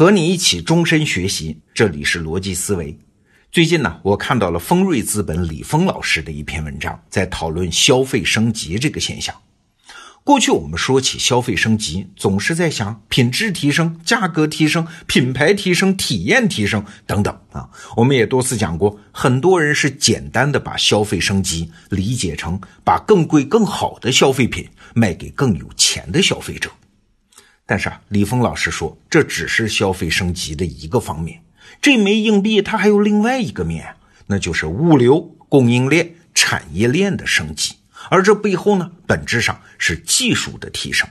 和你一起终身学习，这里是逻辑思维。最近呢，我看到了丰瑞资本李峰老师的一篇文章，在讨论消费升级这个现象。过去我们说起消费升级，总是在想品质提升、价格提升、品牌提升、体验提升等等啊。我们也多次讲过，很多人是简单的把消费升级理解成把更贵、更好的消费品卖给更有钱的消费者。但是啊，李峰老师说，这只是消费升级的一个方面，这枚硬币它还有另外一个面，那就是物流供应链、产业链的升级。而这背后呢，本质上是技术的提升。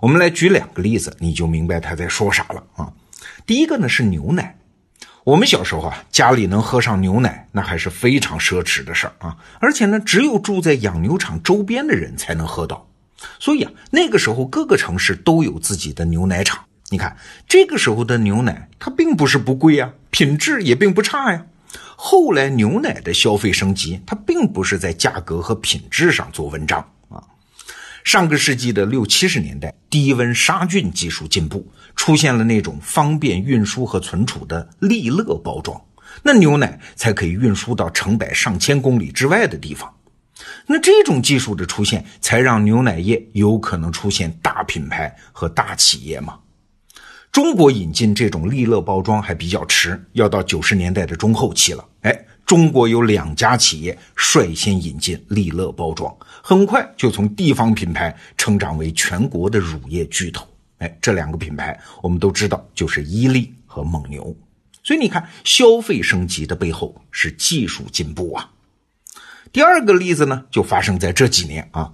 我们来举两个例子，你就明白他在说啥了啊。第一个呢是牛奶，我们小时候啊，家里能喝上牛奶，那还是非常奢侈的事儿啊。而且呢，只有住在养牛场周边的人才能喝到。所以啊，那个时候各个城市都有自己的牛奶厂。你看，这个时候的牛奶它并不是不贵呀，品质也并不差呀。后来牛奶的消费升级，它并不是在价格和品质上做文章啊。上个世纪的六七十年代，低温杀菌技术进步，出现了那种方便运输和存储的利乐包装，那牛奶才可以运输到成百上千公里之外的地方。那这种技术的出现，才让牛奶业有可能出现大品牌和大企业嘛。中国引进这种利乐包装还比较迟，要到九十年代的中后期了。哎，中国有两家企业率先引进利乐包装，很快就从地方品牌成长为全国的乳业巨头。哎，这两个品牌我们都知道，就是伊利和蒙牛。所以你看，消费升级的背后是技术进步啊。第二个例子呢，就发生在这几年啊。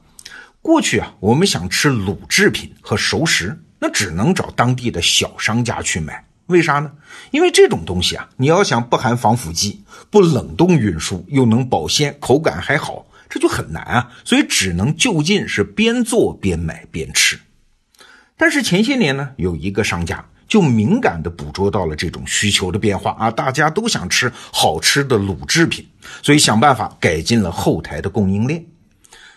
过去啊，我们想吃卤制品和熟食。那只能找当地的小商家去买，为啥呢？因为这种东西啊，你要想不含防腐剂、不冷冻运输，又能保鲜、口感还好，这就很难啊。所以只能就近是边做边买边吃。但是前些年呢，有一个商家就敏感地捕捉到了这种需求的变化啊，大家都想吃好吃的卤制品，所以想办法改进了后台的供应链。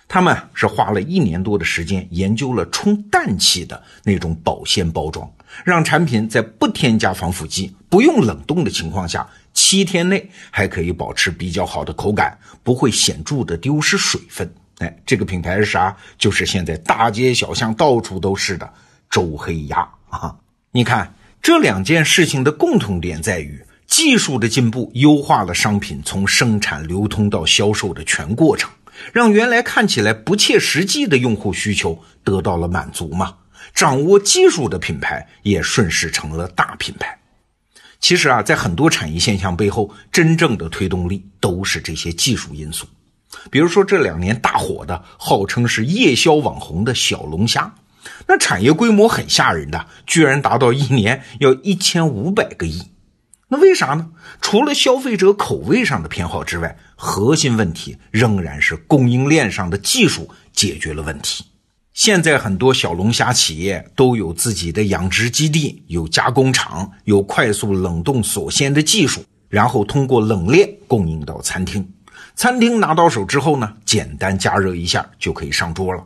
他们是花了一年多的时间研究了充氮气的那种保鲜包装，让产品在不添加防腐剂、不用冷冻的情况下，七天内还可以保持比较好的口感，不会显著的丢失水分。哎，这个品牌是啥？就是现在大街小巷到处都是的周黑鸭啊！你看这两件事情的共同点在于，技术的进步优化了商品从生产、流通到销售的全过程。让原来看起来不切实际的用户需求得到了满足嘛？掌握技术的品牌也顺势成了大品牌。其实啊，在很多产业现象背后，真正的推动力都是这些技术因素。比如说这两年大火的，号称是夜宵网红的小龙虾，那产业规模很吓人的，居然达到一年要一千五百个亿。那为啥呢？除了消费者口味上的偏好之外，核心问题仍然是供应链上的技术解决了问题。现在很多小龙虾企业都有自己的养殖基地、有加工厂、有快速冷冻锁鲜的技术，然后通过冷链供应到餐厅。餐厅拿到手之后呢，简单加热一下就可以上桌了。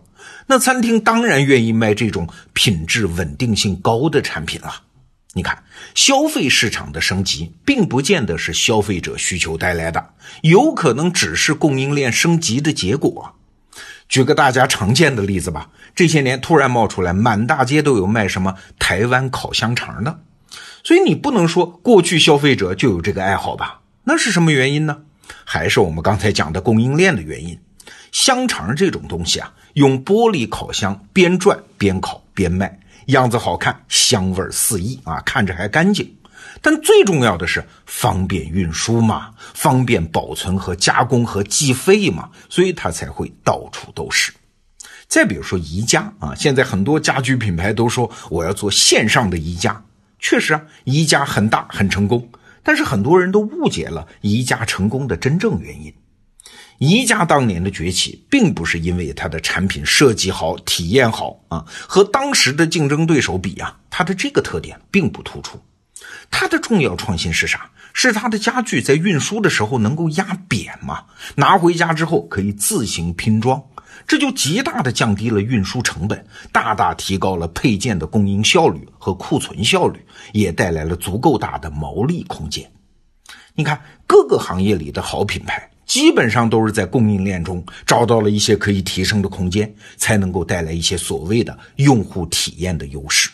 那餐厅当然愿意卖这种品质稳定性高的产品了。你看，消费市场的升级，并不见得是消费者需求带来的，有可能只是供应链升级的结果。举个大家常见的例子吧，这些年突然冒出来，满大街都有卖什么台湾烤香肠的，所以你不能说过去消费者就有这个爱好吧？那是什么原因呢？还是我们刚才讲的供应链的原因。香肠这种东西啊，用玻璃烤箱边转边烤边卖。样子好看，香味四溢啊，看着还干净。但最重要的是方便运输嘛，方便保存和加工和计费嘛，所以它才会到处都是。再比如说宜家啊，现在很多家居品牌都说我要做线上的宜家，确实啊，宜家很大很成功，但是很多人都误解了宜家成功的真正原因。宜家当年的崛起，并不是因为它的产品设计好、体验好啊，和当时的竞争对手比啊，它的这个特点并不突出。它的重要创新是啥？是它的家具在运输的时候能够压扁嘛，拿回家之后可以自行拼装，这就极大的降低了运输成本，大大提高了配件的供应效率和库存效率，也带来了足够大的毛利空间。你看，各个行业里的好品牌，基本上都是在供应链中找到了一些可以提升的空间，才能够带来一些所谓的用户体验的优势。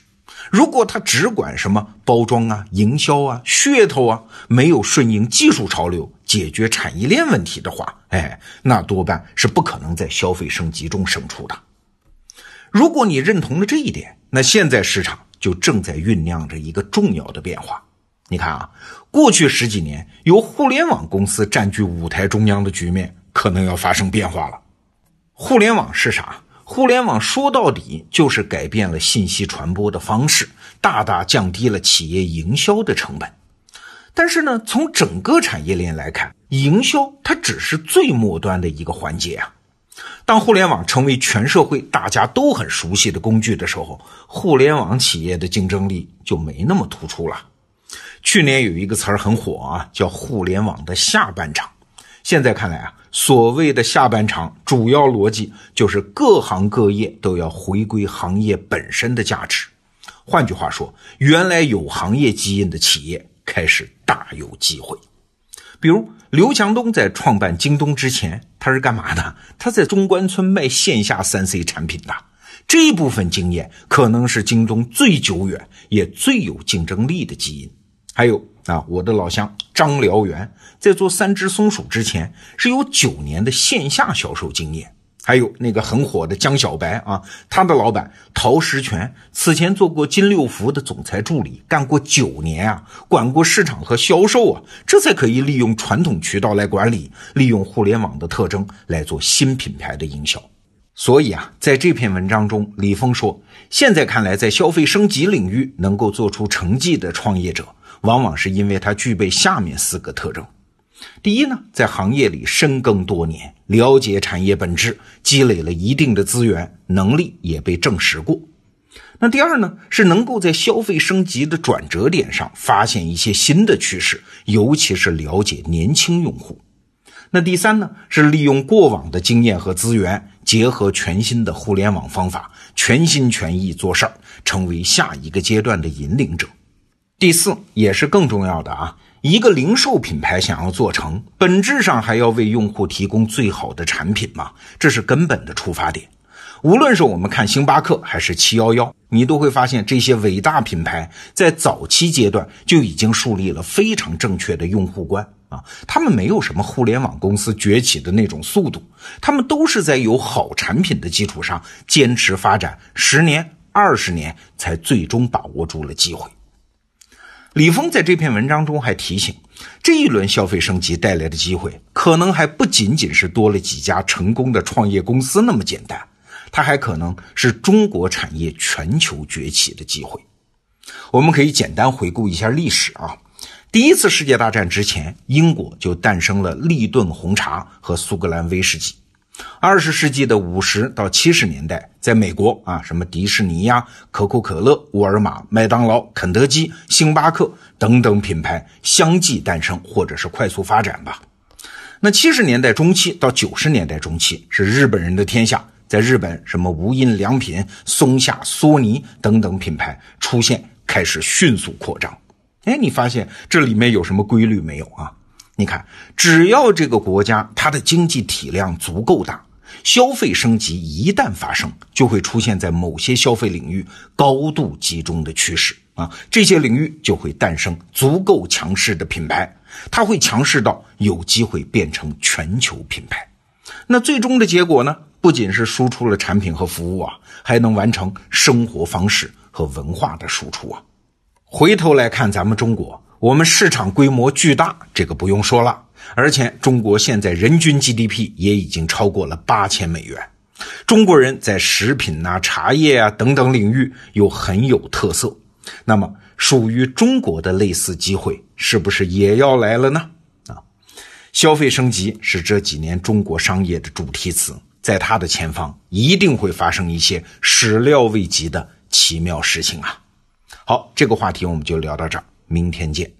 如果他只管什么包装啊、营销啊、噱头啊，没有顺应技术潮流、解决产业链问题的话，哎，那多半是不可能在消费升级中胜出的。如果你认同了这一点，那现在市场就正在酝酿着一个重要的变化。你看啊，过去十几年由互联网公司占据舞台中央的局面可能要发生变化了。互联网是啥？互联网说到底就是改变了信息传播的方式，大大降低了企业营销的成本。但是呢，从整个产业链来看，营销它只是最末端的一个环节啊。当互联网成为全社会大家都很熟悉的工具的时候，互联网企业的竞争力就没那么突出了。去年有一个词儿很火啊，叫“互联网的下半场”。现在看来啊，所谓的下半场，主要逻辑就是各行各业都要回归行业本身的价值。换句话说，原来有行业基因的企业开始大有机会。比如刘强东在创办京东之前，他是干嘛的？他在中关村卖线下三 C 产品的。这一部分经验可能是京东最久远也最有竞争力的基因。还有啊，我的老乡张燎原在做三只松鼠之前是有九年的线下销售经验。还有那个很火的江小白啊，他的老板陶石泉此前做过金六福的总裁助理，干过九年啊，管过市场和销售啊，这才可以利用传统渠道来管理，利用互联网的特征来做新品牌的营销。所以啊，在这篇文章中，李峰说，现在看来，在消费升级领域能够做出成绩的创业者。往往是因为他具备下面四个特征：第一呢，在行业里深耕多年，了解产业本质，积累了一定的资源，能力也被证实过；那第二呢，是能够在消费升级的转折点上发现一些新的趋势，尤其是了解年轻用户；那第三呢，是利用过往的经验和资源，结合全新的互联网方法，全心全意做事儿，成为下一个阶段的引领者。第四也是更重要的啊，一个零售品牌想要做成，本质上还要为用户提供最好的产品嘛，这是根本的出发点。无论是我们看星巴克还是七幺幺，你都会发现这些伟大品牌在早期阶段就已经树立了非常正确的用户观啊。他们没有什么互联网公司崛起的那种速度，他们都是在有好产品的基础上坚持发展十年、二十年，才最终把握住了机会。李峰在这篇文章中还提醒，这一轮消费升级带来的机会，可能还不仅仅是多了几家成功的创业公司那么简单，它还可能是中国产业全球崛起的机会。我们可以简单回顾一下历史啊，第一次世界大战之前，英国就诞生了立顿红茶和苏格兰威士忌。二十世纪的五十到七十年代，在美国啊，什么迪士尼呀、可口可乐、沃尔玛、麦当劳、肯德基、星巴克等等品牌相继诞生，或者是快速发展吧。那七十年代中期到九十年代中期是日本人的天下，在日本什么无印良品、松下、索尼等等品牌出现，开始迅速扩张。哎，你发现这里面有什么规律没有啊？你看，只要这个国家它的经济体量足够大，消费升级一旦发生，就会出现在某些消费领域高度集中的趋势啊。这些领域就会诞生足够强势的品牌，它会强势到有机会变成全球品牌。那最终的结果呢？不仅是输出了产品和服务啊，还能完成生活方式和文化的输出啊。回头来看咱们中国。我们市场规模巨大，这个不用说了。而且中国现在人均 GDP 也已经超过了八千美元。中国人在食品呐、茶叶啊等等领域又很有特色。那么，属于中国的类似机会是不是也要来了呢？啊，消费升级是这几年中国商业的主题词，在它的前方一定会发生一些始料未及的奇妙事情啊！好，这个话题我们就聊到这儿。明天见。